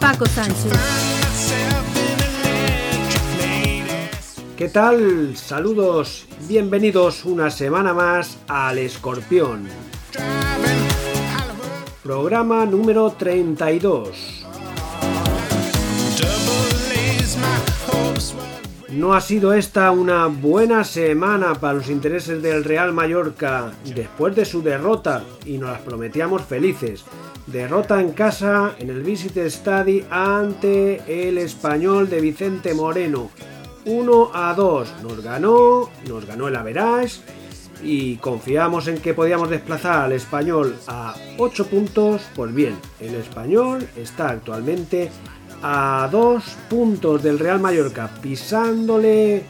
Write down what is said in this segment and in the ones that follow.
Paco Sánchez. ¿Qué tal? Saludos, bienvenidos una semana más al Escorpión. Programa número 32. No ha sido esta una buena semana para los intereses del Real Mallorca después de su derrota y nos las prometíamos felices. Derrota en casa en el Visit Stadi ante el español de Vicente Moreno. 1 a 2. Nos ganó, nos ganó el Average y confiamos en que podíamos desplazar al español a 8 puntos. Pues bien, el español está actualmente a 2 puntos del Real Mallorca, pisándole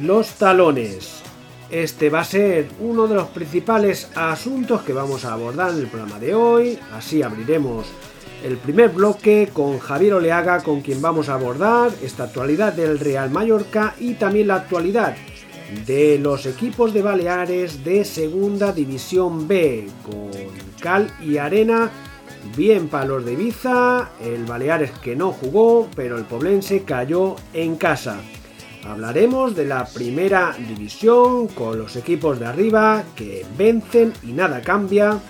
los talones. Este va a ser uno de los principales asuntos que vamos a abordar en el programa de hoy. Así abriremos el primer bloque con Javier Oleaga, con quien vamos a abordar esta actualidad del Real Mallorca y también la actualidad de los equipos de Baleares de Segunda División B, con cal y arena, bien para los de Ibiza, el Baleares que no jugó, pero el Poblense cayó en casa. Hablaremos de la primera división con los equipos de arriba que vencen y nada cambia.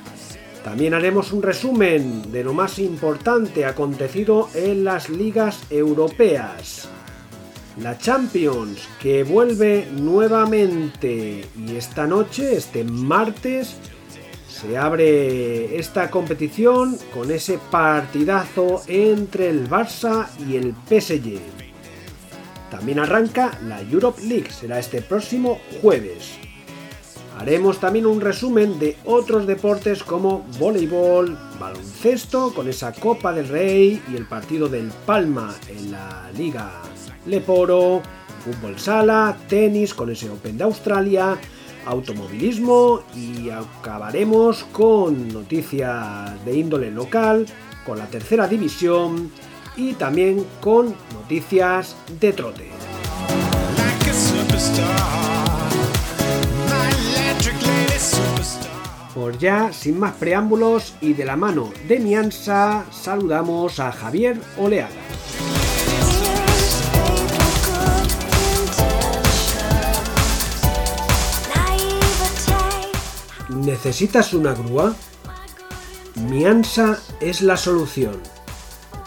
También haremos un resumen de lo más importante acontecido en las ligas europeas. La Champions que vuelve nuevamente y esta noche, este martes, se abre esta competición con ese partidazo entre el Barça y el PSG. También arranca la Europe League, será este próximo jueves. Haremos también un resumen de otros deportes como voleibol, baloncesto con esa Copa del Rey y el partido del Palma en la Liga Leporo, fútbol sala, tenis con ese Open de Australia, automovilismo y acabaremos con noticias de índole local, con la tercera división y también con noticias de trote. Por ya, sin más preámbulos y de la mano de Mianza, saludamos a Javier Oleaga. ¿Necesitas una grúa? Mianza es la solución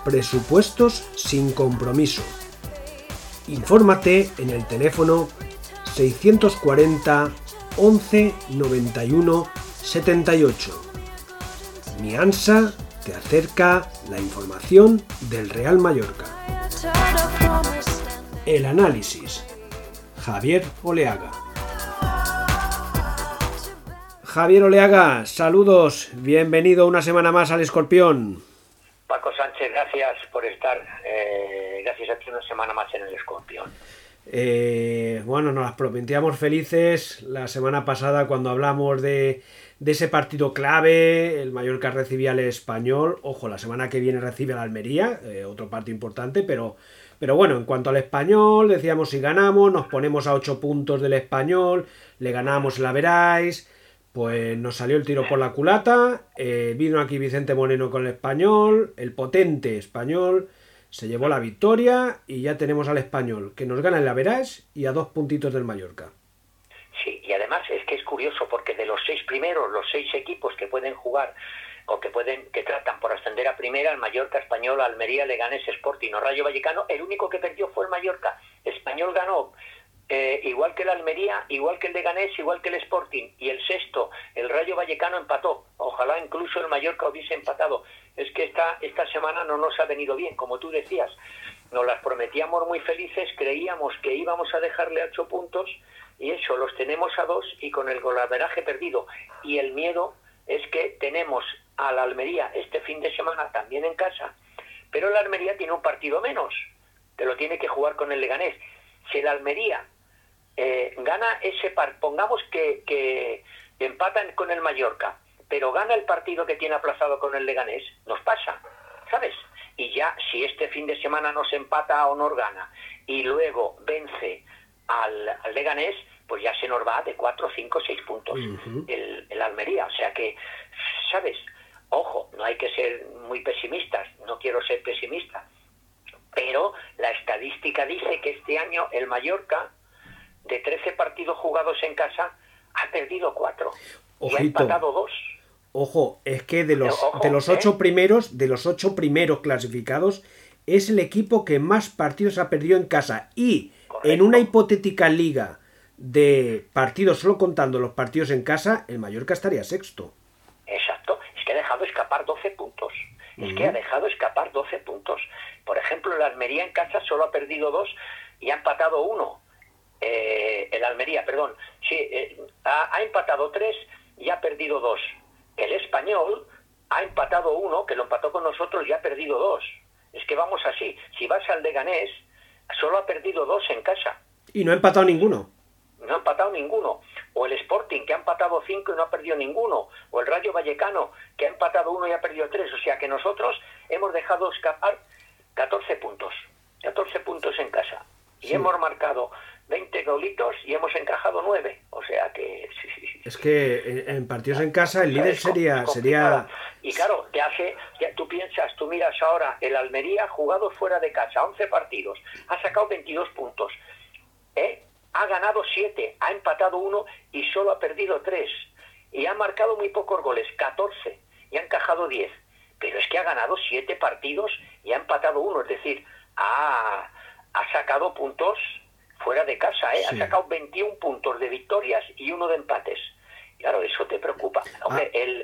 Presupuestos sin compromiso. Infórmate en el teléfono 640 11 91 78. Mi ANSA te acerca la información del Real Mallorca. El análisis. Javier Oleaga. Javier Oleaga, saludos, bienvenido una semana más al Escorpión. Paco Sánchez, gracias por estar. Eh, gracias a ti una semana más en el Escorpión. Eh, bueno, nos las prometíamos felices la semana pasada cuando hablamos de, ese partido clave. El Mallorca recibía al español. Ojo, la semana que viene recibe al Almería, eh, otro partido importante, pero, pero bueno, en cuanto al español, decíamos si ganamos, nos ponemos a 8 puntos del español, le ganamos la veráis. Pues nos salió el tiro por la culata, eh, vino aquí Vicente Moreno con el español, el potente español, se llevó la victoria y ya tenemos al español, que nos gana en la Verás y a dos puntitos del Mallorca. Sí, y además es que es curioso porque de los seis primeros, los seis equipos que pueden jugar o que pueden que tratan por ascender a primera, el Mallorca, Español, Almería, Leganés, Sporting o Rayo Vallecano, el único que perdió fue el Mallorca. Español ganó eh, igual que el Almería, igual que el Leganés, igual que el Sporting. Y el sexto, el Rayo Vallecano empató. Ojalá incluso el Mallorca hubiese empatado. Es que esta, esta semana no nos ha venido bien, como tú decías. Nos las prometíamos muy felices, creíamos que íbamos a dejarle ocho puntos y eso, los tenemos a dos y con el golaveraje perdido. Y el miedo es que tenemos a la Almería este fin de semana también en casa pero el Almería tiene un partido menos, te lo tiene que jugar con el Leganés. Si el Almería eh, gana ese par, pongamos que, que empatan con el Mallorca, pero gana el partido que tiene aplazado con el Leganés, nos pasa, ¿sabes? Y ya si este fin de semana nos empata o nos gana y luego vence al, al Leganés, pues ya se nos va de 4, 5, 6 puntos el, el Almería. O sea que, ¿sabes? Ojo, no hay que ser muy pesimistas, no quiero ser pesimista, pero la estadística dice que este año el Mallorca, de 13 partidos jugados en casa, ha perdido 4 y ha empatado 2. Ojo, es que de los, de los ocho ¿eh? primeros, de los ocho primeros clasificados, es el equipo que más partidos ha perdido en casa. Y en una hipotética liga de partidos, solo contando los partidos en casa, el Mallorca estaría sexto. Exacto, es que ha dejado escapar 12 puntos. Es que ha dejado escapar 12 puntos. Por ejemplo, el Almería en casa solo ha perdido dos y ha empatado uno. Eh, el Almería, perdón, sí, eh, ha, ha empatado tres y ha perdido dos. El español ha empatado uno, que lo empató con nosotros y ha perdido dos. Es que vamos así. Si vas al Leganés, solo ha perdido dos en casa. Y no ha empatado ninguno. No ha empatado ninguno. O el Sporting, que ha empatado cinco y no ha perdido ninguno. O el Rayo Vallecano, que ha empatado uno y ha perdido tres. O sea que nosotros hemos dejado escapar 14 puntos. 14 puntos en casa. Y Sí. hemos marcado 20 golitos y hemos encajado 9. O sea que... sí, sí, sí. Es que en, partidos en casa el líder sería, sería. Y claro, te hace, ya tú piensas, tú miras ahora, el Almería ha jugado fuera de casa, 11 partidos, ha sacado 22 puntos, ¿eh? ha ganado 7, ha empatado 1 y solo ha perdido 3. Y ha marcado muy pocos goles, 14, y ha encajado 10. Pero es que ha ganado 7 partidos y ha empatado 1, es decir, ha, ha sacado puntos fuera de casa, ¿eh? Sí. ha sacado 21 puntos de victorias y uno de empates. Claro, eso te preocupa. Hombre, Ah. el,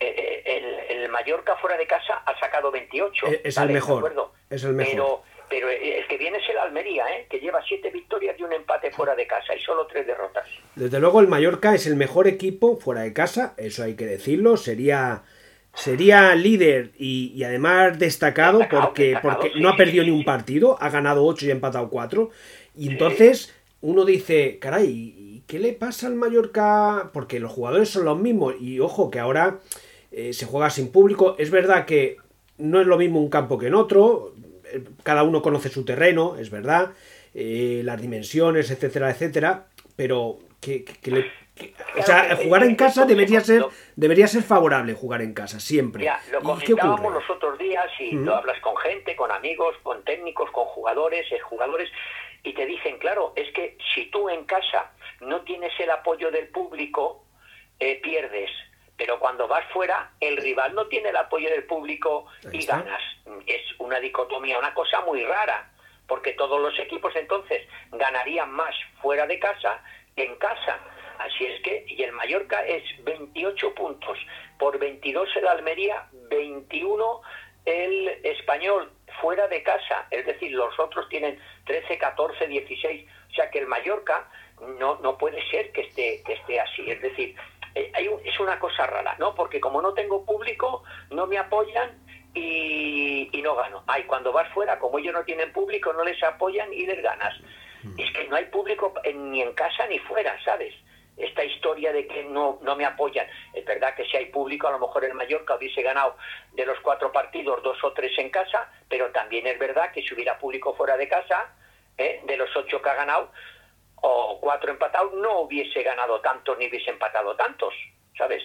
eh, el, el Mallorca fuera de casa ha sacado 28. Eh, es el Vale, mejor, es el mejor. Pero, pero el que viene es el Almería, ¿eh? que lleva 7 victorias y un empate fuera de casa y solo 3 derrotas. Desde luego el Mallorca es el mejor equipo fuera de casa, eso hay que decirlo, sería sería líder y, y además destacado, Destacado, porque, destacado, porque sí, no ha perdido sí, ni un partido, ha ganado 8 y ha empatado 4 y entonces uno dice, caray, ¿y ¿qué le pasa al Mallorca? Porque los jugadores son los mismos. Y ojo que ahora eh, se juega sin público, es verdad que no es lo mismo un campo que en otro, eh, cada uno conoce su terreno, es verdad, eh, las dimensiones, etcétera, etcétera, pero que, que- que le- que- o sea, jugar en casa debería ser debería ser favorable jugar en casa siempre. Ya, lo ¿Y qué comentábamos los otros días y lo hablas con gente, con amigos, con técnicos, con jugadores, jugadores y te dicen, claro, es que si tú en casa no tienes el apoyo del público, eh, pierdes. Pero cuando vas fuera, el rival no tiene el apoyo del público y ganas. Es una dicotomía, una cosa muy rara, porque todos los equipos entonces ganarían más fuera de casa que en casa. Así es que, y el Mallorca es 28 puntos, por 22 el Almería, 21 el Español fuera de casa, es decir, los otros tienen 13, 14, 16, o sea que el Mallorca no, no puede ser que esté, que esté así, es decir, eh, hay un- es una cosa rara, ¿no? Porque como no tengo público, no me apoyan y, y no gano. Ay, cuando vas fuera, como ellos no tienen público, no les apoyan y les ganas. Es que no hay público en- ni en casa ni fuera, ¿sabes? Esta historia de que no, no me apoyan. Es verdad que si hay público, a lo mejor el Mallorca hubiese ganado de los cuatro partidos dos o tres en casa, pero también es verdad que si hubiera público fuera de casa, ¿eh? de los ocho que ha ganado, o cuatro empatados, no hubiese ganado tantos ni hubiese empatado tantos, ¿sabes?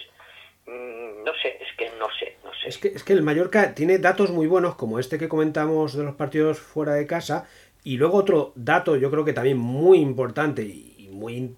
Mm, no sé, es que no sé, no sé. Es que, es que el Mallorca tiene datos muy buenos, como este que comentamos de los partidos fuera de casa, y luego otro dato, yo creo que también muy importante y muy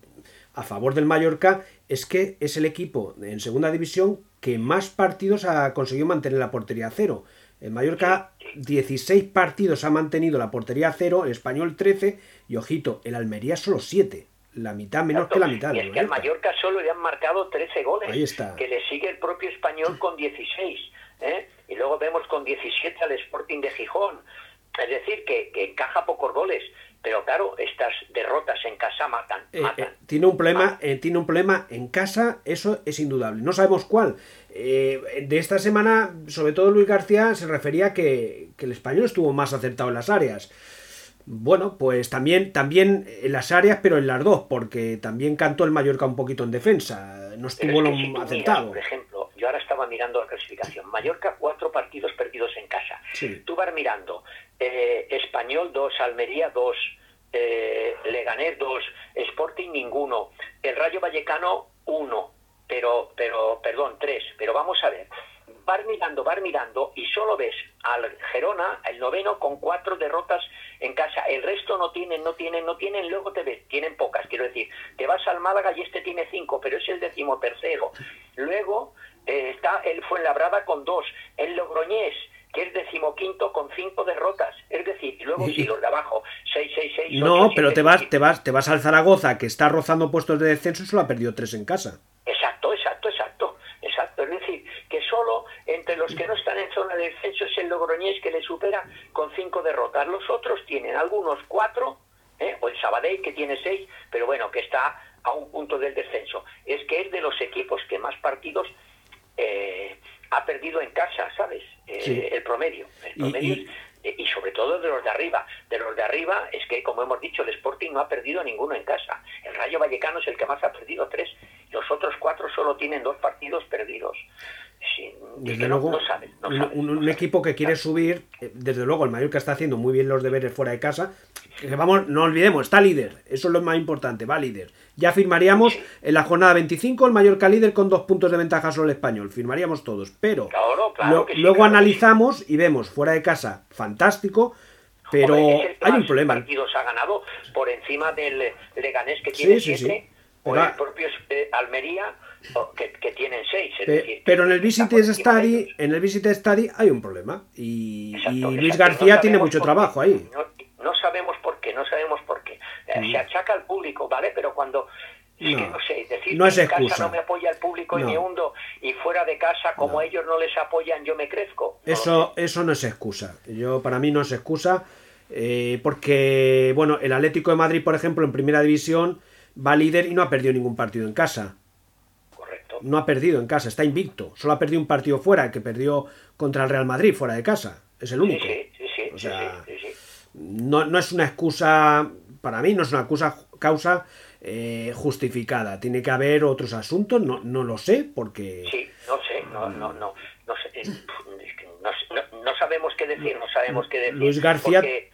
a favor del Mallorca, es que es el equipo en segunda división que más partidos ha conseguido mantener la portería a cero. El Mallorca 16 partidos ha mantenido la portería a cero, el Español 13 y ojito, el Almería solo 7. La mitad menos que la mitad. Y es que al Mallorca. Mallorca solo le han marcado 13 goles. Ahí está. Que le sigue el propio español con 16. ¿eh? Y luego vemos con 17 al Sporting de Gijón. Es decir, que, que encaja pocos goles. Pero claro, estas derrotas en casa matan. Eh, matan. eh, tiene un problema eh, tiene un problema en casa eso es indudable no sabemos cuál de esta semana, sobre todo Luis García se refería que, que el español estuvo más acertado en las áreas. Bueno, pues también, también en las áreas, pero en las dos, porque también cantó el Mallorca un poquito en defensa. No estuvo lo acertado. por ejemplo, yo ahora estaba mirando la clasificación. Mallorca, cuatro partidos perdidos en casa. Tú vas mirando. Eh, Español, dos. Almería, dos. Eh, Leganés, dos. Sporting, ninguno. El Rayo Vallecano, uno. Pero, pero, perdón, tres. Pero vamos a ver vas mirando, vas mirando y solo ves al Gerona, el noveno, con cuatro derrotas en casa. El resto no tienen, no tienen, no tienen, luego te ves, tienen pocas, quiero decir. Te vas al Málaga y este tiene cinco, pero es el decimotercero. Luego eh, está el Fuenlabrada con dos, el Logroñés que es decimoquinto con cinco derrotas. Es decir, y luego si los de abajo, 6, 6, 6. No, pero te vas, te vas, te vas al Zaragoza, que está rozando puestos de descenso y solo ha perdido tres en casa. Exacto, exacto, exacto. Exacto. Es decir, que solo entre los que no están en zona de descenso es el Logroñés que le supera con cinco derrotas. Los otros tienen algunos cuatro, ¿eh? o el Sabadell que tiene seis, pero bueno, que está a un punto del descenso. Es que es de los equipos que más partidos eh, ha perdido en casa, ¿sabes? Eh, el promedio. El promedio y, sobre todo de los de arriba. De los de arriba es que, como hemos dicho, el Sporting no ha perdido ninguno en casa. El Rayo Vallecano es el que más ha perdido tres. Los otros cuatro solo tienen dos partidos perdidos desde luego, un, equipo que quiere subir, eh, desde luego el Mallorca está haciendo muy bien los deberes fuera de casa. Que vamos, no olvidemos, está líder, eso es lo más importante, va líder. Ya firmaríamos en la jornada 25 el Mallorca líder con dos puntos de ventaja sobre el español, firmaríamos todos, pero luego analizamos y vemos fuera de casa, fantástico, pero hay un problema. partidos ha ganado por encima del Leganés que tiene siete, o el propio eh, Almería que, tienen seis. pero en el Visit Study, en el Visit Study hay un problema y, Luis García tiene mucho trabajo ahí. No, sabemos por qué, no sabemos por qué. Eh, se achaca al público, ¿vale? Pero cuando no, sé, decir no es que en casa no me apoya el público y me hundo y fuera de casa como ellos no les apoyan yo me crezco. eso, eso no es excusa. Yo para mí no es excusa eh, porque bueno el Atlético de Madrid por ejemplo en Primera División va líder y no ha perdido ningún partido en casa no ha perdido en casa, está invicto. Solo ha perdido un partido fuera, que perdió contra el Real Madrid fuera de casa. Es el único. o sea, no, no, es una excusa, para mí no es una excusa, causa eh, justificada. Tiene que haber otros asuntos, no, no lo sé, porque... Sí, no sé, no, no, no, no, sé, no, sabemos qué decir, no sabemos qué decir. Luis García... Eh,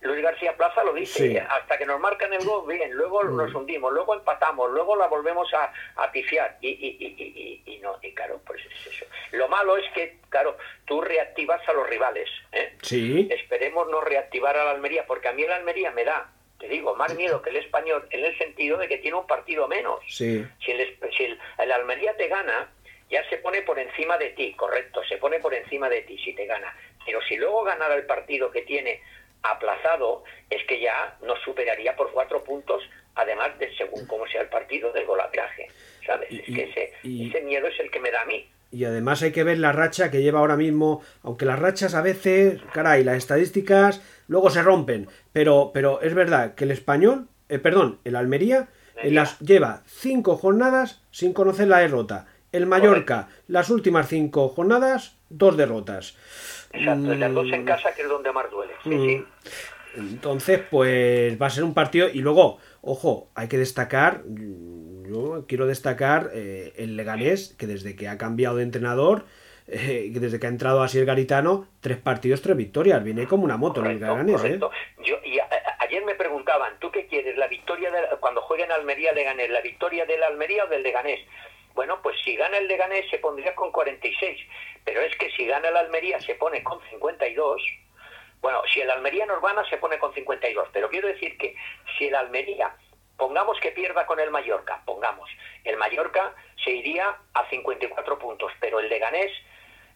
Luis García Plaza lo dice, hasta que nos marcan el gol, bien, luego nos hundimos, luego empatamos, luego la volvemos a, a pifiar y, y, y, no, y claro, pues es eso. Lo malo es que, claro, tú reactivas a los rivales. ¿eh? Sí. Esperemos no reactivar a la Almería, porque a mí la Almería me da, te digo, más miedo que el español en el sentido de que tiene un partido menos. Sí. Si el, si el Almería te gana, ya se pone por encima de ti, correcto, se pone por encima de ti si te gana. Pero si luego ganara el partido que tiene aplazado es que ya nos superaría por cuatro puntos, además de según cómo sea el partido del golatraje. ¿Sabes? es que ese, ese miedo es el que me da a mí. Y además hay que ver la racha que lleva ahora mismo, aunque las rachas a veces, caray, las estadísticas luego se rompen, pero, pero es verdad que el español, eh, perdón, el Almería, las, lleva cinco jornadas sin conocer la derrota. El Mallorca, las últimas cinco jornadas, dos derrotas. Exacto, las dos en mm. casa que es donde más duele. Mm. Entonces, pues va a ser un partido. Y luego, ojo, hay que destacar. Yo quiero destacar eh, el Leganés, que desde que ha cambiado de entrenador, eh, desde que ha entrado así el Garitano, tres partidos, tres victorias. Viene como una moto en el Leganés. ¿eh? Yo, y ayer me preguntaban, ¿tú qué quieres? ¿La victoria de, cuando jueguen Almería Leganés? ¿La victoria del Almería o del Leganés? Bueno, pues si gana el Leganés se pondría con 46, pero es que si gana el Almería se pone con 52. Bueno, si el Almería nos gana se pone con 52, pero quiero decir que si el Almería, pongamos que pierda con el Mallorca, pongamos, el Mallorca se iría a 54 puntos, pero el Leganés,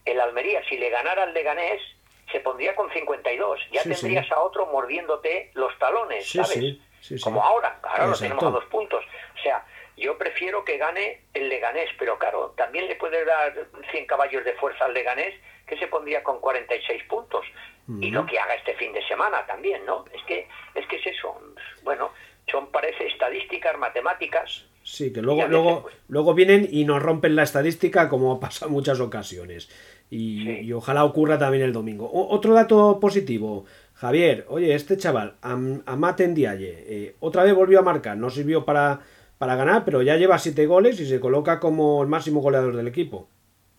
el Almería, si le ganara al Leganés, se pondría con 52. Ya tendrías a otro mordiéndote los talones, ¿sabes? Como ahora, ahora lo tenemos a dos puntos. O sea, yo prefiero que gane el Leganés, pero claro, también le puede dar 100 caballos de fuerza al Leganés, que se pondría con 46 puntos. Y lo que haga este fin de semana también, ¿no? Es que es, que es eso. Bueno, son, parece, estadísticas, matemáticas, Sí, que luego, luego, pues luego vienen y nos rompen la estadística como pasa en muchas ocasiones. Y, ojalá ocurra también el domingo. otro dato positivo. Javier, oye, este chaval, Amate Ndiaye, eh, otra vez volvió a marcar, no sirvió para, para ganar, pero ya lleva siete goles y se coloca como el máximo goleador del equipo.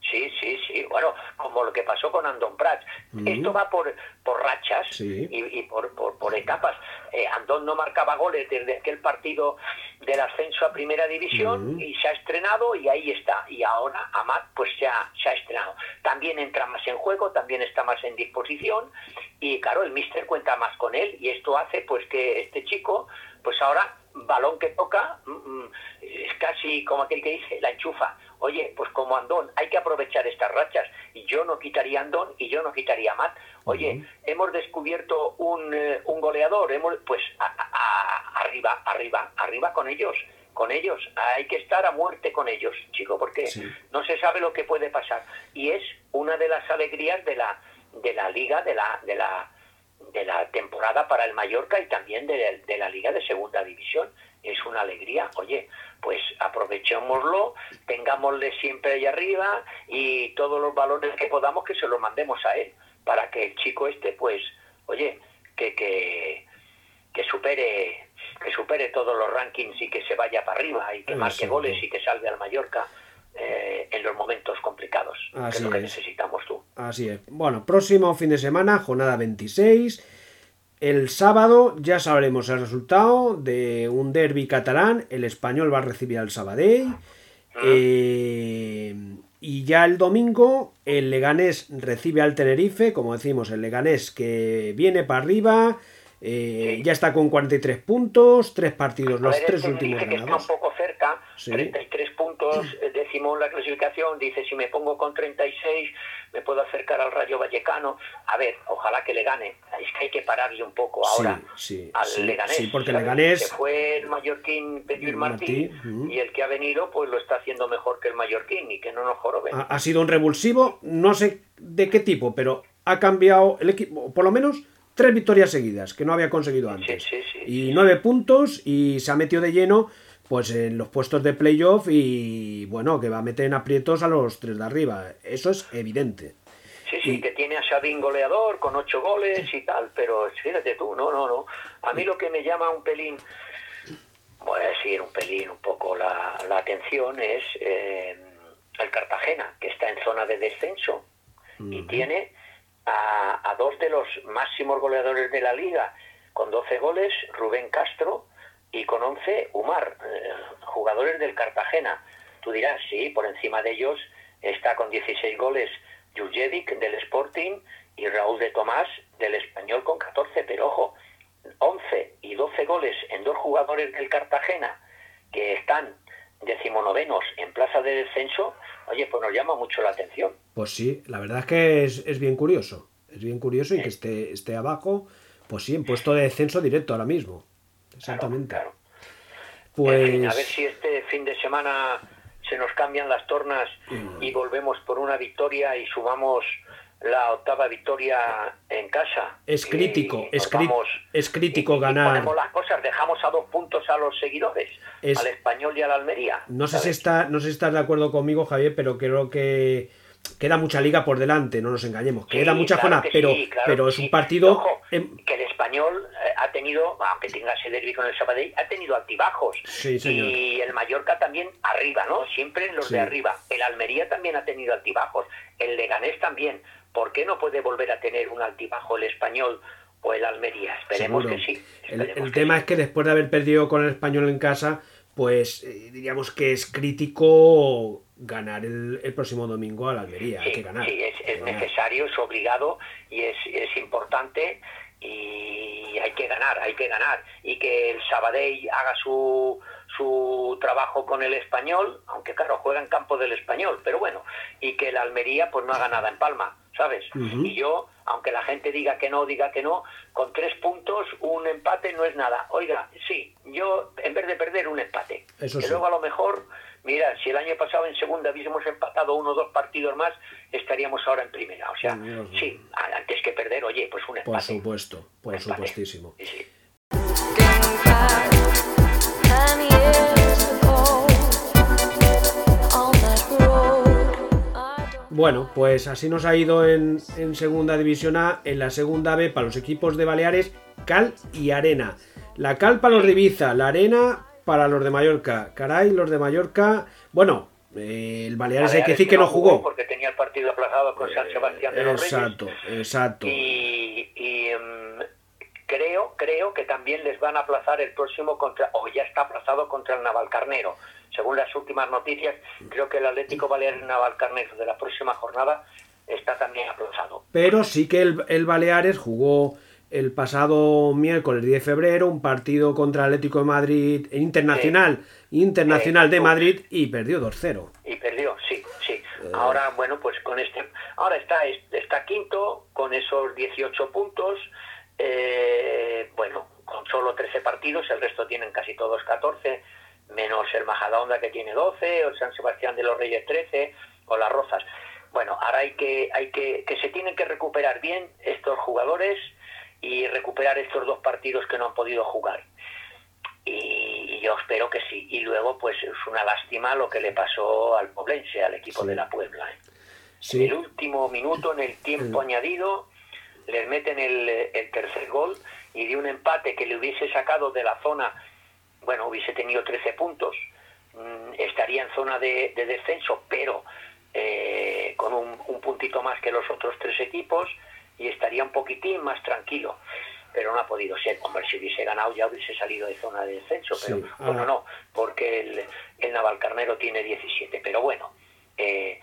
Sí, sí, sí. Bueno, como lo que pasó con Andón Prats. Esto va por, por rachas y, por, por, etapas. Eh, Andón no marcaba goles desde aquel partido del ascenso a Primera División y se ha estrenado y ahí está. Y ahora Amat pues se ha, se ha estrenado. También entra más en juego, también está más en disposición y claro, el míster cuenta más con él y esto hace pues que este chico pues ahora balón que toca mm, mm, es casi como aquel que dice, la enchufa. Oye, pues como Andón, hay que aprovechar estas rachas. Y yo no quitaría Andón y yo no quitaría Matt. Oye, hemos descubierto un, eh, un goleador, hemos, pues arriba, arriba, arriba con ellos con ellos, hay que estar a muerte con ellos, chico, porque no se sabe lo que puede pasar. Y es una de las alegrías de la, de la liga, de la, de la, de la temporada para el Mallorca y también de, de la liga de segunda división. Es una alegría. Oye, pues aprovechémoslo, tengámosle siempre ahí arriba y todos los valores que podamos que se los mandemos a él, para que el chico este, pues, oye, que, que, que supere que supere todos los rankings y que se vaya para arriba y que marque goles y que salve al Mallorca eh, en los momentos complicados, que es lo que necesitamos tú. Así es. Bueno, próximo fin de semana, jornada 26 el sábado ya sabremos el resultado de un derby catalán. El español va a recibir al Sabadell. Eh, y ya el domingo el Leganés recibe al Tenerife. Como decimos, el Leganés que viene para arriba. Eh, ya está con 43 puntos, tres partidos, los tres últimos ganados. un poco cerca, 33 puntos, décimo en la clasificación. Dice: si me pongo con 36, me puedo acercar al Rayo Vallecano. A ver, ojalá que le gane. Es que hay que pararle un poco ahora sí, al sí, Leganés. Sí, porque Leganés... Se fue el mallorquín Pedro Martí, y el que ha venido pues lo está haciendo mejor que el mallorquín y que no nos jorobe. Ha, ha sido un revulsivo, no sé de qué tipo, pero ha cambiado el equipo, por lo menos tres victorias seguidas, que no había conseguido antes. y nueve puntos y se ha metido de lleno pues en los puestos de playoff y bueno, que va a meter en aprietos a los tres de arriba. Eso es evidente. Sí, sí, que tiene a Sabin goleador con ocho goles y tal, pero fíjate tú, no, no, no. A mí lo que me llama un pelín, voy a decir un pelín, un poco la, atención es eh, el Cartagena, que está en zona de descenso y tiene a, a dos de los máximos goleadores de la liga, con 12 goles, Rubén Castro, y con 11 Umar, eh, jugadores del Cartagena. Tú dirás, sí, por encima de ellos está con 16 goles Jurjevic del Sporting y Raúl de Tomás del Español con 14, pero ojo, 11 y 12 goles en dos jugadores del Cartagena que están decimonovenos en plaza de descenso, oye, pues nos llama mucho la atención. Pues sí, la verdad es que es, bien curioso, es bien curioso y que esté, esté abajo, pues sí, en puesto de descenso directo ahora mismo. Exactamente. Pues... a ver si este fin de semana se nos cambian las tornas y volvemos por una victoria y sumamos la octava victoria en casa. Es crítico, es, es, crítico ganar. ponemos las cosas, dejamos a dos puntos a los seguidores, al español y al Almería. No sé, si está, no sé si estás de acuerdo conmigo, Javier, pero creo que queda mucha liga por delante, no nos engañemos, queda mucha zona, pero, pero es un partido... que el español eh, ha tenido, aunque tenga ese derbi con el Sabadell, ha tenido altibajos. y el Mallorca también arriba, ¿no? Siempre los de arriba. El Almería también ha tenido altibajos. El Leganés también. ¿Por qué no puede volver a tener un altibajo el español o el Almería? Esperemos que sí. el, tema es que después de haber perdido con el español en casa, pues eh, diríamos que es crítico ganar el, próximo domingo a la Almería. hay que ganar. Sí, es, necesario, es obligado y es, es importante y hay que ganar, hay que ganar. Y que el Sabadell haga su, su trabajo con el español, aunque claro, juega en campo del español, pero bueno, y que el Almería pues no haga nada en Palma, ¿sabes? Y yo, aunque la gente diga que no, diga que no, con tres puntos un empate no es nada. Oiga, sí, yo en vez de perder un empate, Eso que luego a lo mejor mira, si el año pasado en segunda hubiésemos empatado uno o dos partidos más, estaríamos ahora en primera. O sea, sí, antes que perder, oye, pues un empate. Por supuesto, por supuestísimo. Sí, sí. Bueno, pues así nos ha ido en, en, Segunda División A, en la Segunda B para los equipos de Baleares, Cal y Arena. La Cal para los de la Arena para los de Mallorca. Caray, los de Mallorca, bueno, eh, el Baleares, hay que decir que no jugó. Porque tenía el partido aplazado con San Sebastián de los Exacto, exacto. Y, em, creo, creo que también les van a aplazar el próximo contra, o ya está aplazado contra el Navalcarnero. Según las últimas noticias, creo que el Atlético Baleares Navalcarnero de la próxima jornada está también aplazado. Pero sí que el, el Baleares jugó el pasado miércoles 10 de febrero un partido contra el Atlético de Madrid internacional, internacional de Madrid y perdió 2-0. Y perdió, sí, sí. Eh. Ahora, bueno, pues con este, ahora está, está quinto con esos 18 puntos, eh, bueno, con solo 13 partidos, el resto tienen casi todos 14, menos el Majadahonda que tiene 12, o el San Sebastián de los Reyes 13, o las Rozas. Bueno, ahora hay que, hay que, que se tienen que recuperar bien estos jugadores, y recuperar estos dos partidos que no han podido jugar. Y, yo espero que sí. Y luego, pues es una lástima lo que le pasó al Poblense, al equipo de la Puebla. ¿eh? En el último minuto, en el tiempo añadido, les meten el, el, tercer gol y de un empate que le hubiese sacado de la zona, bueno, hubiese tenido 13 puntos, mm, estaría en zona de, descenso, pero eh, con un, un puntito más que los otros tres equipos y estaría un poquitín más tranquilo. Pero no ha podido ser. Hombre, si hubiese ganado ya hubiese salido de zona de descenso. Pero bueno, no, porque el, el Navalcarnero tiene 17. Pero bueno, eh,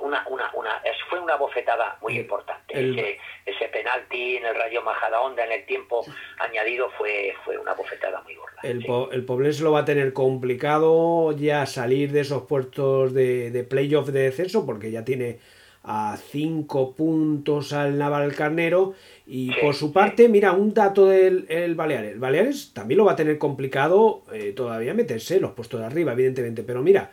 una, una, una, fue una bofetada muy importante. ese, ese, penalti en el Rayo Majadahonda en el tiempo añadido fue, fue una bofetada muy gorda. El, el Poblense lo va a tener complicado ya salir de esos puestos de, de playoff de descenso porque ya tiene a 5 puntos al Naval Carnero. Y por su parte, mira, un dato del el Baleares. Baleares también lo va a tener complicado eh, todavía meterse los puestos de arriba, evidentemente. Pero mira,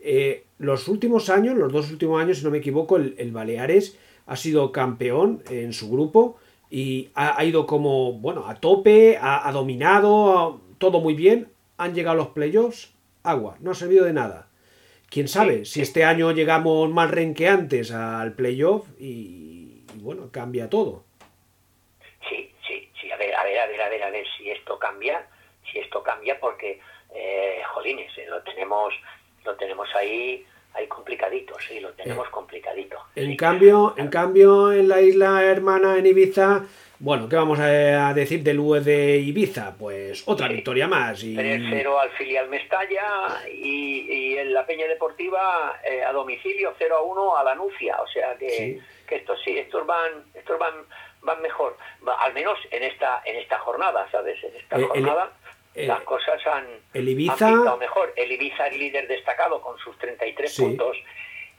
eh, los últimos años, los dos últimos años, si no me equivoco, el, Baleares ha sido campeón en su grupo y ha, ido como, bueno, a tope, ha, dominado, todo muy bien. Han llegado los playoffs, agua, no ha servido de nada quién sabe si este año llegamos más renqueantes al playoff y, bueno, cambia todo. Sí, sí, sí, a ver, a ver, a ver, a ver, a ver si esto cambia, si esto cambia porque, eh, jolines, eh, lo tenemos, lo tenemos ahí, ahí complicadito, sí, lo tenemos eh, complicadito. En cambio, en cambio, en la isla hermana en Ibiza bueno, ¿qué vamos a decir del UE de Ibiza? Pues otra victoria más. Y... 3-0 al filial Mestalla y, en la Peña Deportiva eh, a domicilio 0-1 a la Nucia. O sea que, que estos sí, estos van, estos van, van mejor. Al menos en esta, en esta jornada, ¿sabes? En esta eh, jornada. Eh, las cosas han, el Ibiza... mejor. El Ibiza es líder destacado con sus 33 puntos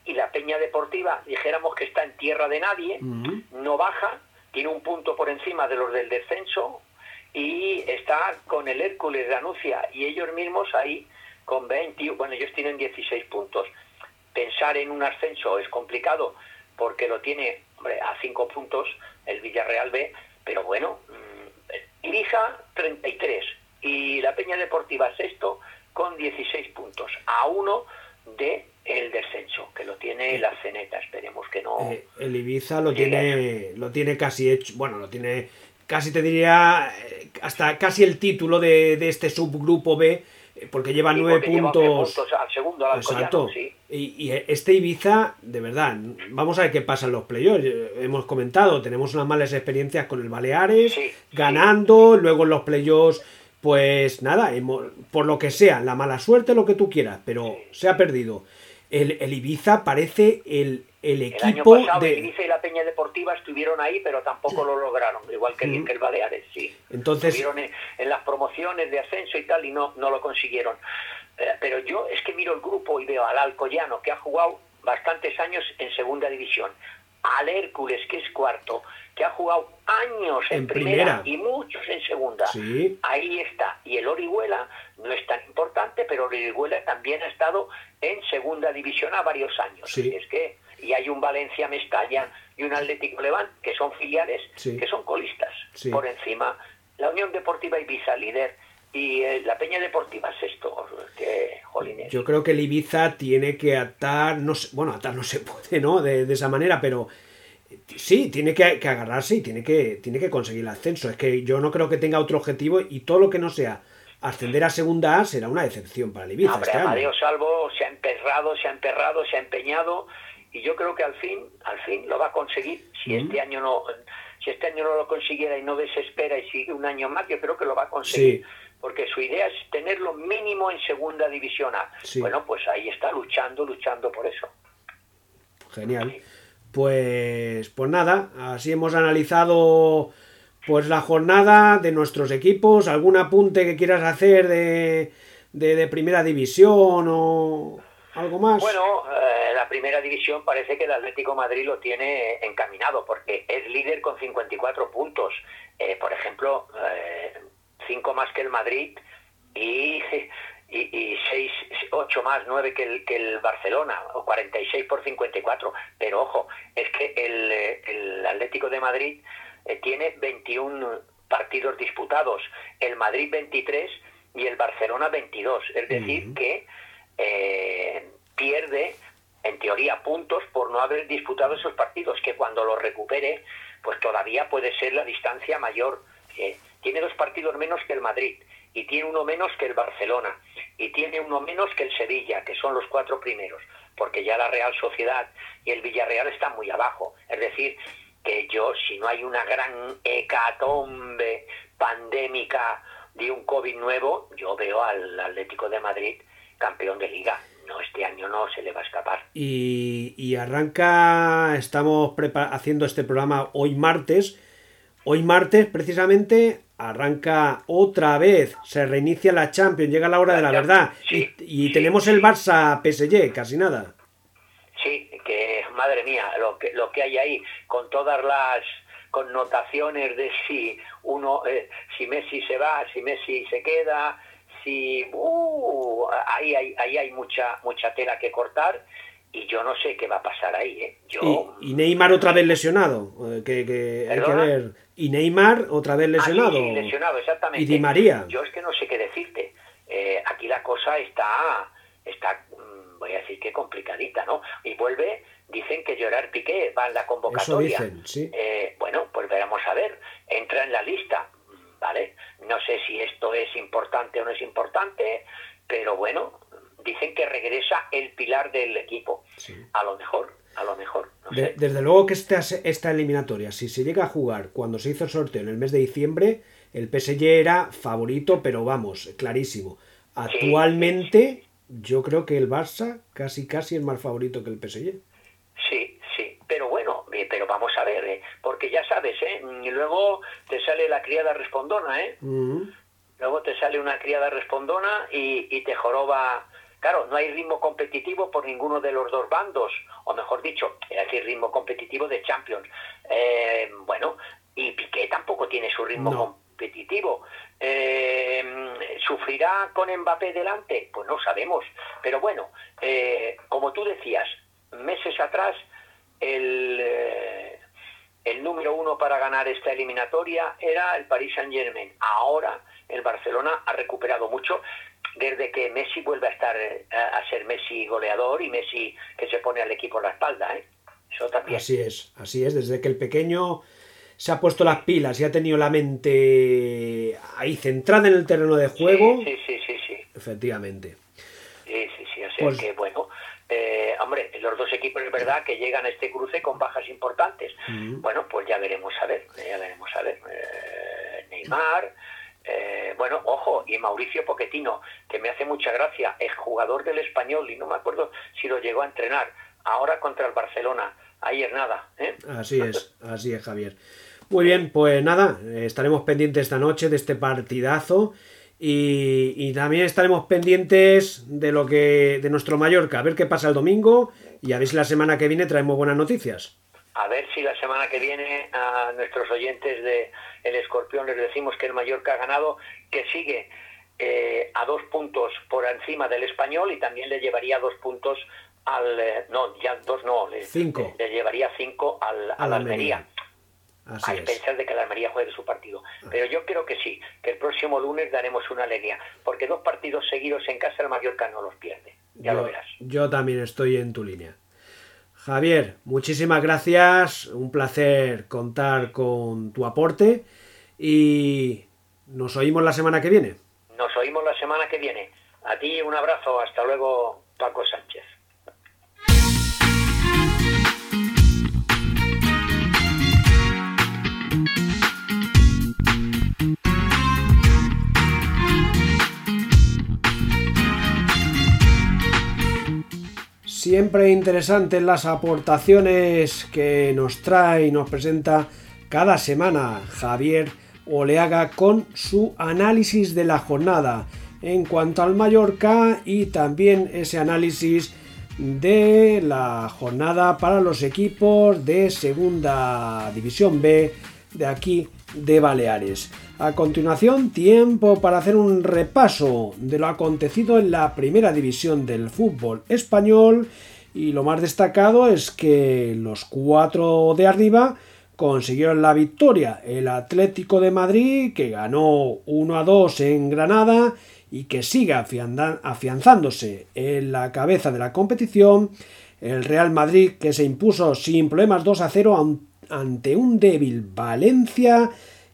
y la Peña Deportiva, dijéramos que está en tierra de nadie, no baja, tiene un punto por encima de los del descenso y está con el Hércules de Anuncia y ellos mismos ahí con 20, bueno, ellos tienen 16 puntos. Pensar en un ascenso es complicado porque lo tiene hombre, a 5 puntos el Villarreal B, pero bueno, mm, Ibiza 33 y la Peña Deportiva sexto con 16 puntos, a uno de el descenso, que lo tiene la Ceneta, esperemos que no. Eh, el Ibiza lo tiene, lo tiene casi hecho, bueno, lo tiene casi te diría eh, hasta casi el título de, de este subgrupo B, eh, porque lleva nueve puntos. al segundo, al Exacto. y, y, este Ibiza, de verdad, vamos a ver qué pasa en los playoffs. Hemos comentado, tenemos unas malas experiencias con el Baleares, ganando, luego en los playoffs pues nada, por lo que sea, la mala suerte, lo que tú quieras, pero se ha perdido. El, el Ibiza parece el, el equipo el año pasado, de... El Ibiza y la Peña Deportiva estuvieron ahí, pero tampoco lo lograron, igual que, el, que el Baleares, sí. Entonces... Estuvieron en, las promociones de ascenso y tal y no, no lo consiguieron. Eh, pero yo es que miro el grupo y veo al Alcoyano, que ha jugado bastantes años en segunda división, al Hércules, que es cuarto, que ha jugado años en, primera, y muchos en segunda. Ahí está. Y el Orihuela no es tan importante, pero el Orihuela también ha estado en segunda división a varios años. Es que y hay un Valencia Mestalla y un Atlético Levant que son filiales que son colistas por encima. La Unión Deportiva Ibiza líder y eh, la Peña Deportiva sexto. Que, jolines. Yo creo que el Ibiza tiene que atar, no sé, bueno, atar no se puede, ¿no? De, de esa manera, pero sí, tiene que, que, agarrarse y tiene que, tiene que conseguir el ascenso. Es que yo no creo que tenga otro objetivo y todo lo que no sea ascender a segunda A será una decepción para el Ibiza. Hombre, este Amadeo Salvo se ha emperrado, se ha emperrado, se ha empeñado y yo creo que al fin, al fin lo va a conseguir. Si Mm. este año no, si este año no lo consiguiera y no desespera y sigue un año más, yo creo que lo va a conseguir. Sí. Porque su idea es tenerlo mínimo en segunda división A. Sí. Bueno, pues ahí está luchando, luchando por eso. Genial. Pues, pues nada, así hemos analizado pues la jornada de nuestros equipos. ¿Algún apunte que quieras hacer de, de, de primera división o algo más? Bueno, eh, la primera división parece que el Atlético de Madrid lo tiene encaminado porque es líder con 54 puntos. Eh, por ejemplo, eh, 5 más que el Madrid y, y, y 6, 8 más, 9 que el, que el Barcelona, o 46 por 54. Pero ojo, es que el, eh, el Atlético de Madrid eh, tiene 21 partidos disputados, el Madrid 23 y el Barcelona 22. Es decir, que eh, pierde, en teoría, puntos por no haber disputado esos partidos, que cuando los recupere, pues todavía puede ser la distancia mayor. Eh, tiene dos partidos menos que el Madrid y tiene uno menos que el Barcelona y tiene uno menos que el Sevilla, que son los cuatro primeros, porque ya la Real Sociedad y el Villarreal están muy abajo. Es decir, que yo, si no hay una gran hecatombe pandémica de un COVID nuevo, yo veo al Atlético de Madrid campeón de liga. No, este año no se le va a escapar. Y, y arranca, estamos haciendo este programa hoy martes. Hoy martes, precisamente, arranca otra vez, se reinicia la Champions, llega la hora de la verdad. Sí, y, tenemos el Barça PSG, casi nada. Sí, que madre mía, lo que, lo que hay ahí, con todas las connotaciones de si uno, eh, si Messi se va, si Messi se queda, si uh, ahí, hay, ahí hay mucha, mucha tela que cortar y yo no sé qué va a pasar ahí, ¿eh? Yo, Y, y Neymar otra vez lesionado, eh, que, que hay que ver. Y Neymar otra vez Ah, lesionado. lesionado, exactamente. Y Di María. Yo es que no sé qué decirte. Eh, aquí la cosa está, está, mm, voy a decir que complicadita, ¿no? Y vuelve, dicen que Gerard Piqué va en la Eso convocatoria. dicen, sí. Eh, bueno, pues veremos a ver. Entra en la lista, ¿vale? No sé si esto es importante o no es importante, pero bueno, dicen que regresa el pilar del equipo. Sí. A lo mejor, a lo mejor. No De- sé. desde luego que esta, esta eliminatoria, si se llega a jugar cuando se hizo el sorteo en el mes de diciembre, el PSG era favorito, pero vamos, clarísimo. Actualmente, yo creo que el Barça casi casi es más favorito que el PSG. Sí, sí, pero bueno, eh, pero vamos a ver, eh, porque ya sabes, ¿eh? Y luego te sale la criada respondona, ¿eh? Mm, Luego te sale una criada respondona y, y te joroba. Claro, no hay ritmo competitivo por ninguno de los dos bandos, o mejor dicho, es decir, ritmo competitivo de Champions. Eh, bueno, y Piqué tampoco tiene su ritmo No. competitivo. Eh, ¿Sufrirá con Mbappé delante? Pues no sabemos. Pero bueno, eh, como tú decías, meses atrás, el, eh, el número uno para ganar esta eliminatoria era el Paris Saint Germain. Ahora el Barcelona ha recuperado mucho desde que Messi vuelve a estar eh, a ser Messi goleador y Messi que se pone al equipo en la espalda. ¿eh? Eso también. Así es, así es. Desde que el pequeño se ha puesto las pilas y ha tenido la mente ahí centrada en el terreno de juego, Sí, sí, sí, sí. sí. efectivamente. Sí, sí, sí, o sea Pues- que bueno, eh, hombre, los dos equipos es verdad que llegan a este cruce con bajas importantes. Bueno, pues ya veremos a ver, ya veremos a ver. Eh, Neymar, eh, bueno, ojo, y Mauricio Pochettino, que me hace mucha gracia, es jugador del español y no me acuerdo si lo llegó a entrenar. Ahora contra el Barcelona, ayer nada, ¿eh? Así es, así es, Javier. Muy bien, pues nada, eh, estaremos pendientes esta noche de este partidazo y, y también estaremos pendientes de lo que de nuestro Mallorca, a ver qué pasa el domingo y a ver si la semana que viene traemos buenas noticias. A ver si la semana que viene a nuestros oyentes de El Escorpión les decimos que el Mallorca ha ganado, que sigue eh, a dos puntos por encima del español y también le llevaría dos puntos al... eh, no, ya dos no, le, Cinco. le llevaría cinco al, al Al Almería. Almería. a expensas de que la Almería juegue su partido. Ah. Pero yo creo que sí, que el próximo lunes daremos una alegría, porque dos partidos seguidos en casa el Mallorca no los pierde. Ya lo verás. Yo también estoy en tu línea. Javier, muchísimas gracias, un placer contar con tu aporte y nos oímos la semana que viene. Nos oímos la semana que viene. A ti un abrazo, hasta luego, Paco Sánchez. Siempre interesantes las aportaciones que nos trae y nos presenta cada semana Javier Oleaga con su análisis de la jornada en cuanto al Mallorca y también ese análisis de la jornada para los equipos de segunda división B de aquí de Baleares. A continuación, tiempo para hacer un repaso de lo acontecido en la primera división del fútbol español y lo más destacado es que los cuatro de arriba consiguieron la victoria. El Atlético de Madrid que ganó 1 a 2 en Granada y que sigue afianzándose en la cabeza de la competición. El Real Madrid que se impuso sin problemas 2 a 0 ante un débil Valencia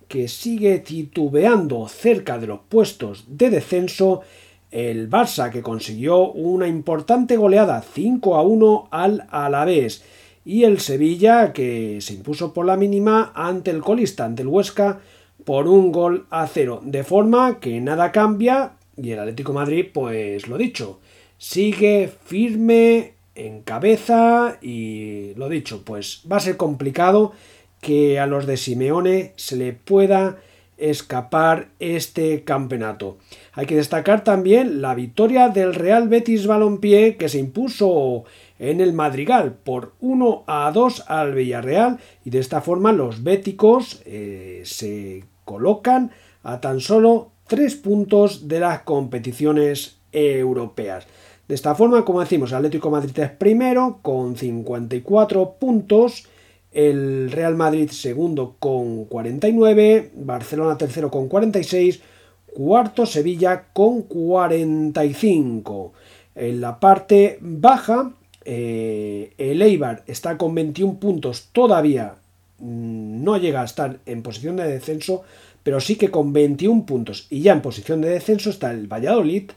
que sigue titubeando cerca de los puestos de descenso, el Barça que consiguió una importante goleada 5 a 1 al Alavés y el Sevilla que se impuso por la mínima ante el colista, ante el Huesca, por un gol a cero. De forma que nada cambia y el Atlético Madrid, pues lo dicho, sigue firme en cabeza y lo dicho, pues va a ser complicado que a los de Simeone se le pueda escapar este campeonato. Hay que destacar también la victoria del Real Betis Balompié que se impuso en el Madrigal por 1 a 2 al Villarreal y de esta forma los béticos eh, se colocan a tan solo 3 puntos de las competiciones europeas. De esta forma, como decimos, Atlético Madrid es primero con 54 puntos. El Real Madrid segundo con 49, Barcelona tercero con 46, cuarto Sevilla con 45. En la parte baja, eh, el Eibar está con 21 puntos, todavía mm, no llega a estar en posición de descenso, pero sí que con 21 puntos. Y ya en posición de descenso está el Valladolid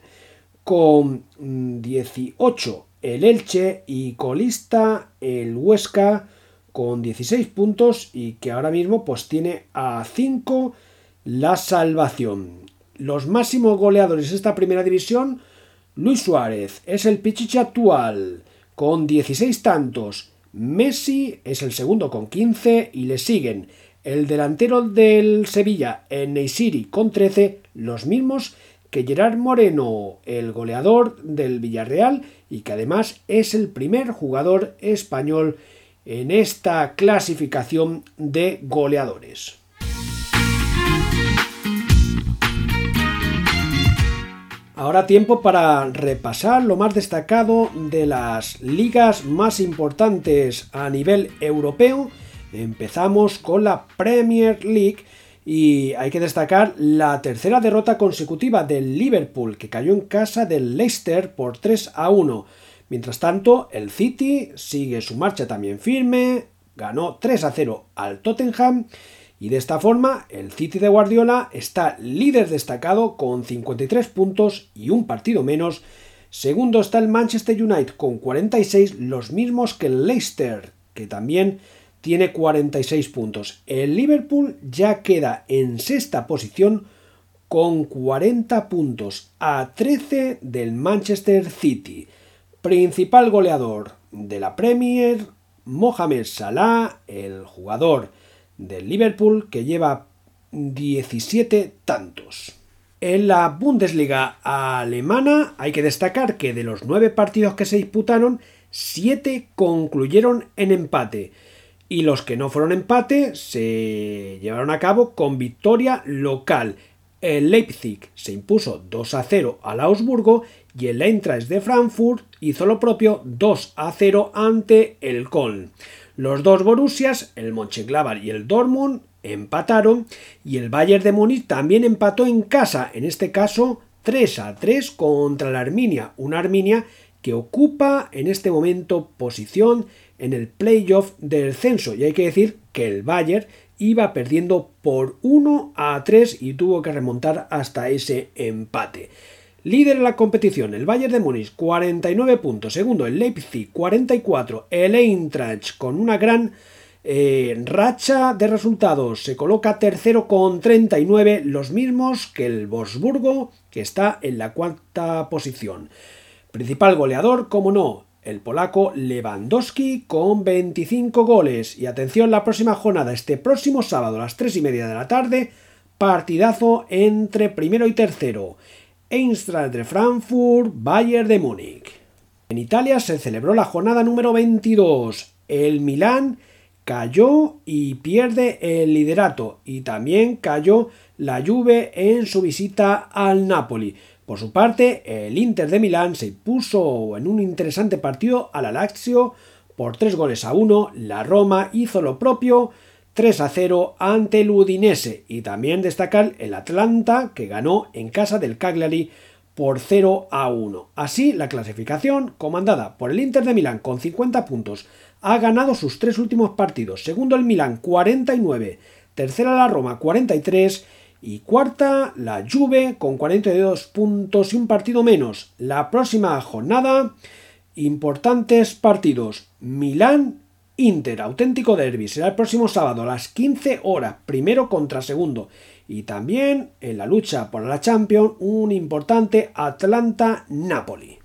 con 18 mm, el Elche y colista el Huesca con 16 puntos y que ahora mismo pues tiene a 5 la salvación. Los máximos goleadores de esta primera división, Luis Suárez es el pichiche actual con 16 tantos, Messi es el segundo con 15 y le siguen el delantero del Sevilla, Neisiri con 13, los mismos que Gerard Moreno, el goleador del Villarreal y que además es el primer jugador español en esta clasificación de goleadores. Ahora tiempo para repasar lo más destacado de las ligas más importantes a nivel europeo. Empezamos con la Premier League y hay que destacar la tercera derrota consecutiva del Liverpool que cayó en casa del Leicester por 3 a 1. Mientras tanto, el City sigue su marcha también firme, ganó 3 a 0 al Tottenham y de esta forma el City de Guardiola está líder destacado con 53 puntos y un partido menos. Segundo está el Manchester United con 46, los mismos que el Leicester, que también tiene 46 puntos. El Liverpool ya queda en sexta posición con 40 puntos a 13 del Manchester City. Principal goleador de la Premier, Mohamed Salah, el jugador del Liverpool que lleva 17 tantos. En la Bundesliga alemana hay que destacar que de los nueve partidos que se disputaron, siete concluyeron en empate y los que no fueron empate se llevaron a cabo con victoria local. El Leipzig se impuso 2 a 0 al Augsburgo y el Eintracht de Frankfurt hizo lo propio 2 a 0 ante el Köln. Los dos Borussias, el Mönchengladbach y el Dortmund, empataron y el Bayern de Múnich también empató en casa, en este caso 3 a 3 contra la Arminia, una Arminia que ocupa en este momento posición en el playoff del censo y hay que decir que el Bayern iba perdiendo por 1 a 3 y tuvo que remontar hasta ese empate. Líder en la competición, el Bayern de Múnich 49 puntos, segundo el Leipzig 44, el Eintracht con una gran eh, racha de resultados se coloca tercero con 39, los mismos que el Wolfsburgo que está en la cuarta posición. Principal goleador, como no, el polaco Lewandowski con 25 goles. Y atención, la próxima jornada, este próximo sábado a las 3 y media de la tarde, partidazo entre primero y tercero. Eintracht de Frankfurt, Bayern de Múnich. En Italia se celebró la jornada número 22. El Milán cayó y pierde el liderato y también cayó la Juve en su visita al Napoli. Por su parte, el Inter de Milán se puso en un interesante partido al Lazio por 3 goles a 1. La Roma hizo lo propio 3 a 0 ante el Udinese y también destacar el Atlanta que ganó en casa del Cagliari por 0 a 1. Así, la clasificación, comandada por el Inter de Milán con 50 puntos, ha ganado sus tres últimos partidos. Segundo el Milán 49, tercera la Roma 43 y cuarta, la Juve con 42 puntos y un partido menos. La próxima jornada, importantes partidos. Milán, Inter, auténtico derby. Será el próximo sábado a las 15 horas, primero contra segundo. Y también en la lucha por la Champions, un importante Atlanta-Napoli.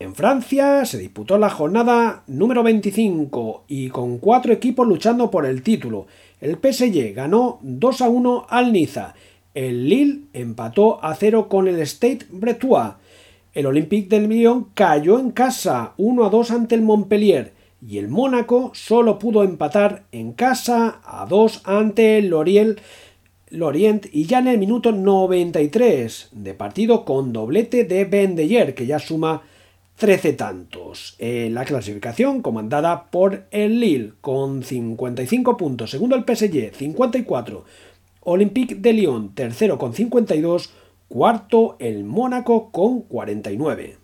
En Francia se disputó la jornada número 25 y con cuatro equipos luchando por el título. El PSG ganó 2 a 1 al Niza el Lille empató a cero con el State Bretois. El Olympique del Lyon cayó en casa 1 a 2 ante el Montpellier y el Mónaco solo pudo empatar en casa a 2 ante el Lorient y ya en el minuto 93 de partido con doblete de Bendeyer que ya suma 13 tantos. En la clasificación comandada por el Lille con 55 puntos, segundo el PSG 54 Olympique de Lyon, tercero con 52, cuarto el Mónaco con 49.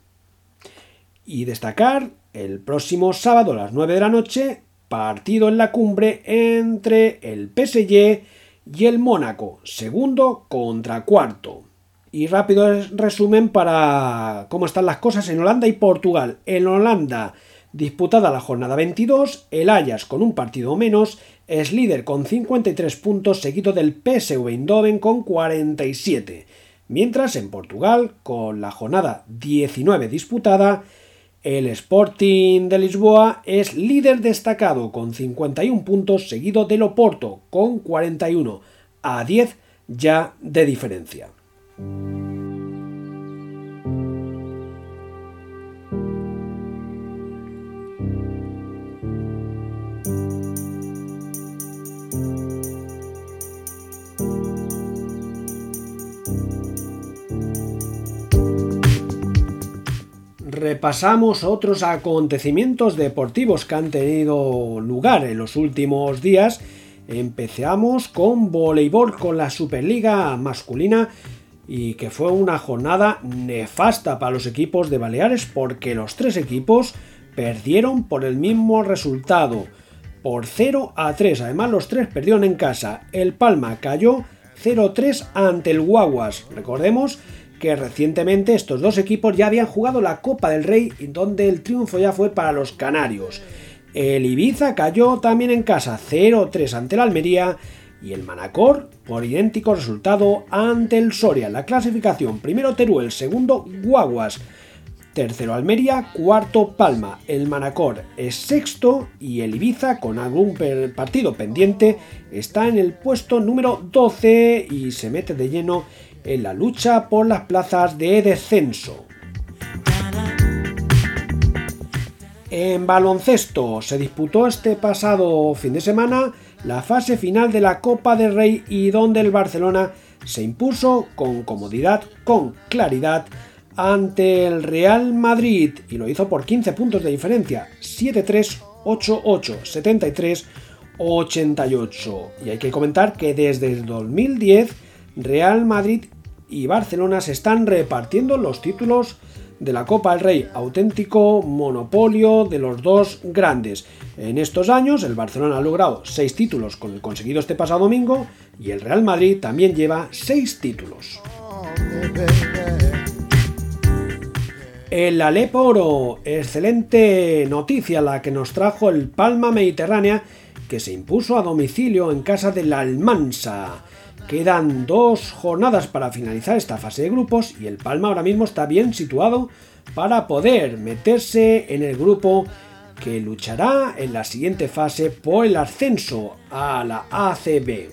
Y destacar el próximo sábado a las 9 de la noche, partido en la cumbre entre el PSG y el Mónaco, segundo contra cuarto. Y rápido resumen para cómo están las cosas en Holanda y Portugal. En Holanda, disputada la jornada 22, el Ajax con un partido menos es líder con 53 puntos, seguido del PSV Eindhoven con 47. Mientras en Portugal, con la jornada 19 disputada, el Sporting de Lisboa es líder destacado con 51 puntos, seguido del Oporto con 41 a 10 ya de diferencia. Repasamos otros acontecimientos deportivos que han tenido lugar en los últimos días. Empezamos con voleibol con la Superliga masculina y que fue una jornada nefasta para los equipos de Baleares porque los tres equipos perdieron por el mismo resultado, por 0 a 3. Además los tres perdieron en casa. El Palma cayó 0-3 ante el Guaguas. Recordemos que recientemente estos dos equipos ya habían jugado la Copa del Rey, donde el triunfo ya fue para los canarios. El Ibiza cayó también en casa 0-3 ante el Almería y el Manacor por idéntico resultado ante el Soria. La clasificación primero Teruel, segundo Guaguas, tercero Almería, cuarto Palma. El Manacor es sexto y el Ibiza con algún partido pendiente está en el puesto número 12 y se mete de lleno en la lucha por las plazas de descenso. En baloncesto se disputó este pasado fin de semana la fase final de la Copa del Rey y donde el Barcelona se impuso con comodidad, con claridad ante el Real Madrid y lo hizo por 15 puntos de diferencia, 7-3, 8-8, 73, 88. Y hay que comentar que desde el 2010 Real Madrid y Barcelona se están repartiendo los títulos de la Copa del Rey, auténtico monopolio de los dos grandes. En estos años el Barcelona ha logrado seis títulos con el conseguido este pasado domingo y el Real Madrid también lleva seis títulos. El Alepo Oro, excelente noticia la que nos trajo el Palma Mediterránea que se impuso a domicilio en casa del Almansa. Quedan dos jornadas para finalizar esta fase de grupos y el Palma ahora mismo está bien situado para poder meterse en el grupo que luchará en la siguiente fase por el ascenso a la ACB.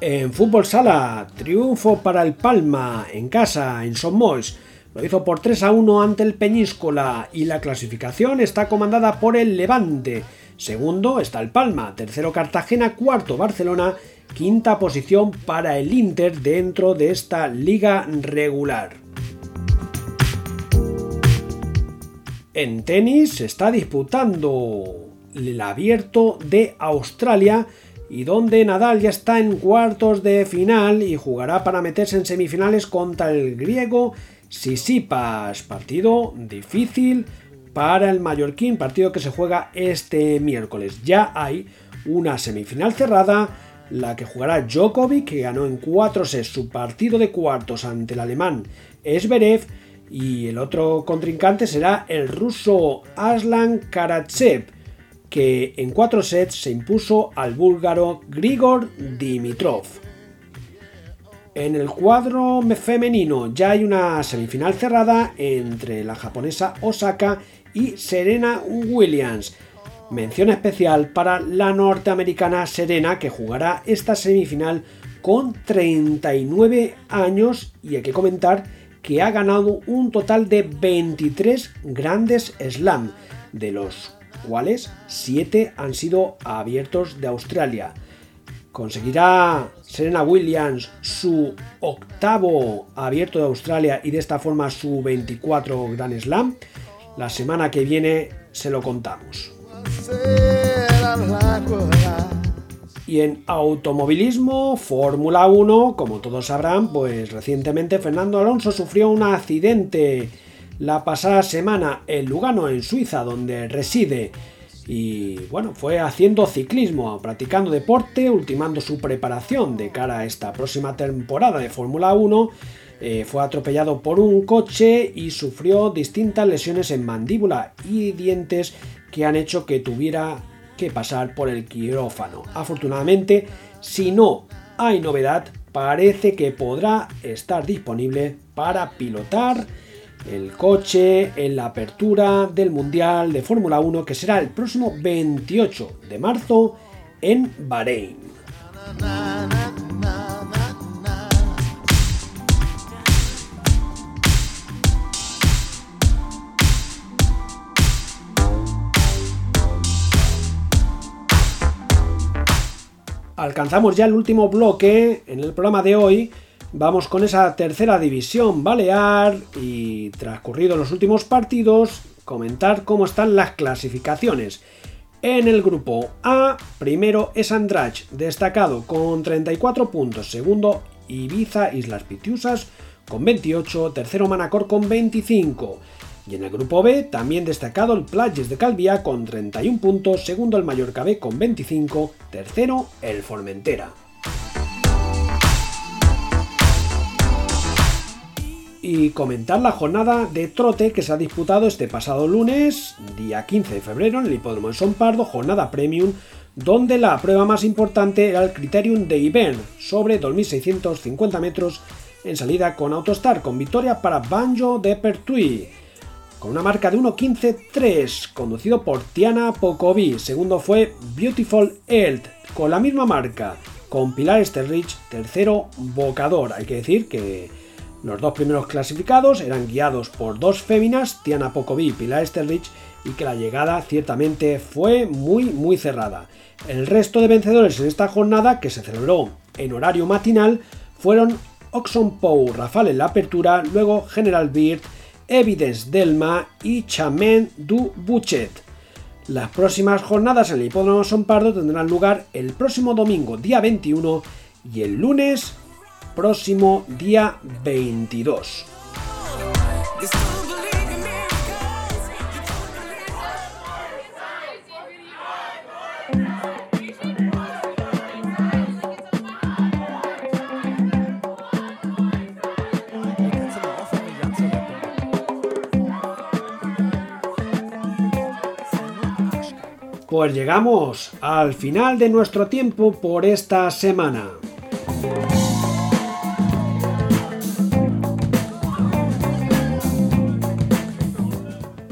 En fútbol sala, triunfo para el Palma en casa en Somos. Lo hizo por 3 a 1 ante el Peñíscola y la clasificación está comandada por el Levante Segundo está el Palma, tercero Cartagena, cuarto Barcelona, quinta posición para el Inter dentro de esta liga regular. En tenis se está disputando el abierto de Australia y donde Nadal ya está en cuartos de final y jugará para meterse en semifinales contra el griego Sisipas. Partido difícil para el Mallorquín, partido que se juega este miércoles. Ya hay una semifinal cerrada, la que jugará Djokovic, que ganó en 4 sets su partido de cuartos ante el alemán Esberev, y el otro contrincante será el ruso Aslan Karatsev, que en 4 sets se impuso al búlgaro Grigor Dimitrov. En el cuadro femenino ya hay una semifinal cerrada entre la japonesa Osaka y Serena Williams. Mención especial para la norteamericana Serena que jugará esta semifinal con 39 años y hay que comentar que ha ganado un total de 23 grandes slam, de los cuales 7 han sido abiertos de Australia. ¿Conseguirá Serena Williams su octavo abierto de Australia y de esta forma su 24 Grand Slam? La semana que viene se lo contamos. Y en automovilismo, Fórmula 1, como todos sabrán, pues recientemente Fernando Alonso sufrió un accidente la pasada semana en Lugano, en Suiza, donde reside. Y bueno, fue haciendo ciclismo, practicando deporte, ultimando su preparación de cara a esta próxima temporada de Fórmula 1 eh, fue atropellado por un coche y sufrió distintas lesiones en mandíbula y dientes que han hecho que tuviera que pasar por el quirófano. Afortunadamente, si no hay novedad, parece que podrá estar disponible para pilotar el coche en la apertura del Mundial de Fórmula 1 que será el próximo 28 de marzo en Bahrein. Alcanzamos ya el último bloque en el programa de hoy. Vamos con esa tercera división balear y transcurrido los últimos partidos, comentar cómo están las clasificaciones. En el grupo A, primero es Andrach, destacado con 34 puntos, segundo Ibiza Islas Pitiusas con 28, tercero Manacor con 25. Y en el grupo B, también destacado el Playes de Calvía con 31 puntos, segundo el Mallorca B con 25, tercero el Formentera. Y comentar la jornada de trote que se ha disputado este pasado lunes, día 15 de febrero, en el Hipódromo de Son Pardo, jornada premium, donde la prueba más importante era el Criterium de Ibern, sobre 2.650 metros en salida con Autostar, con victoria para Banjo de Pertuis con una marca de 1.15.3, conducido por Tiana Pocovi. Segundo fue Beautiful Health, con la misma marca, con Pilar Sterrich, tercero Bocador. Hay que decir que los dos primeros clasificados eran guiados por dos féminas, Tiana Pocovi y Pilar Sterrich, y que la llegada ciertamente fue muy muy cerrada. El resto de vencedores en esta jornada, que se celebró en horario matinal, fueron Oxon Pou Rafale en la apertura, luego General Beard, Evidence Delma y Chamen du Buchet. Las próximas jornadas en el Hipódromo Son Pardo tendrán lugar el próximo domingo, día 21, y el lunes próximo, día 22. Pues llegamos al final de nuestro tiempo por esta semana.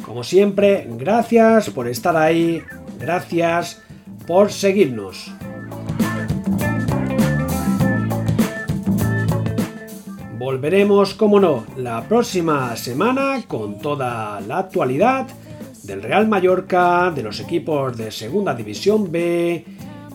Como siempre, gracias por estar ahí, gracias por seguirnos. Volveremos, como no, la próxima semana con toda la actualidad del Real Mallorca, de los equipos de Segunda División B,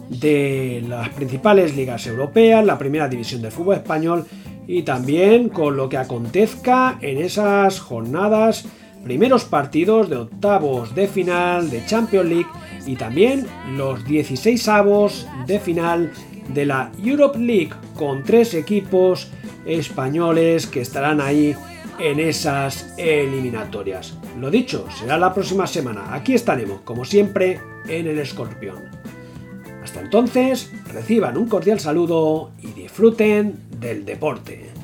de las principales ligas europeas, la Primera División de Fútbol Español y también con lo que acontezca en esas jornadas, primeros partidos de octavos de final de Champions League y también los 16 avos de final de la Europe League con tres equipos españoles que estarán ahí en esas eliminatorias. Lo dicho, será la próxima semana. Aquí estaremos, como siempre, en el escorpión. Hasta entonces, reciban un cordial saludo y disfruten del deporte.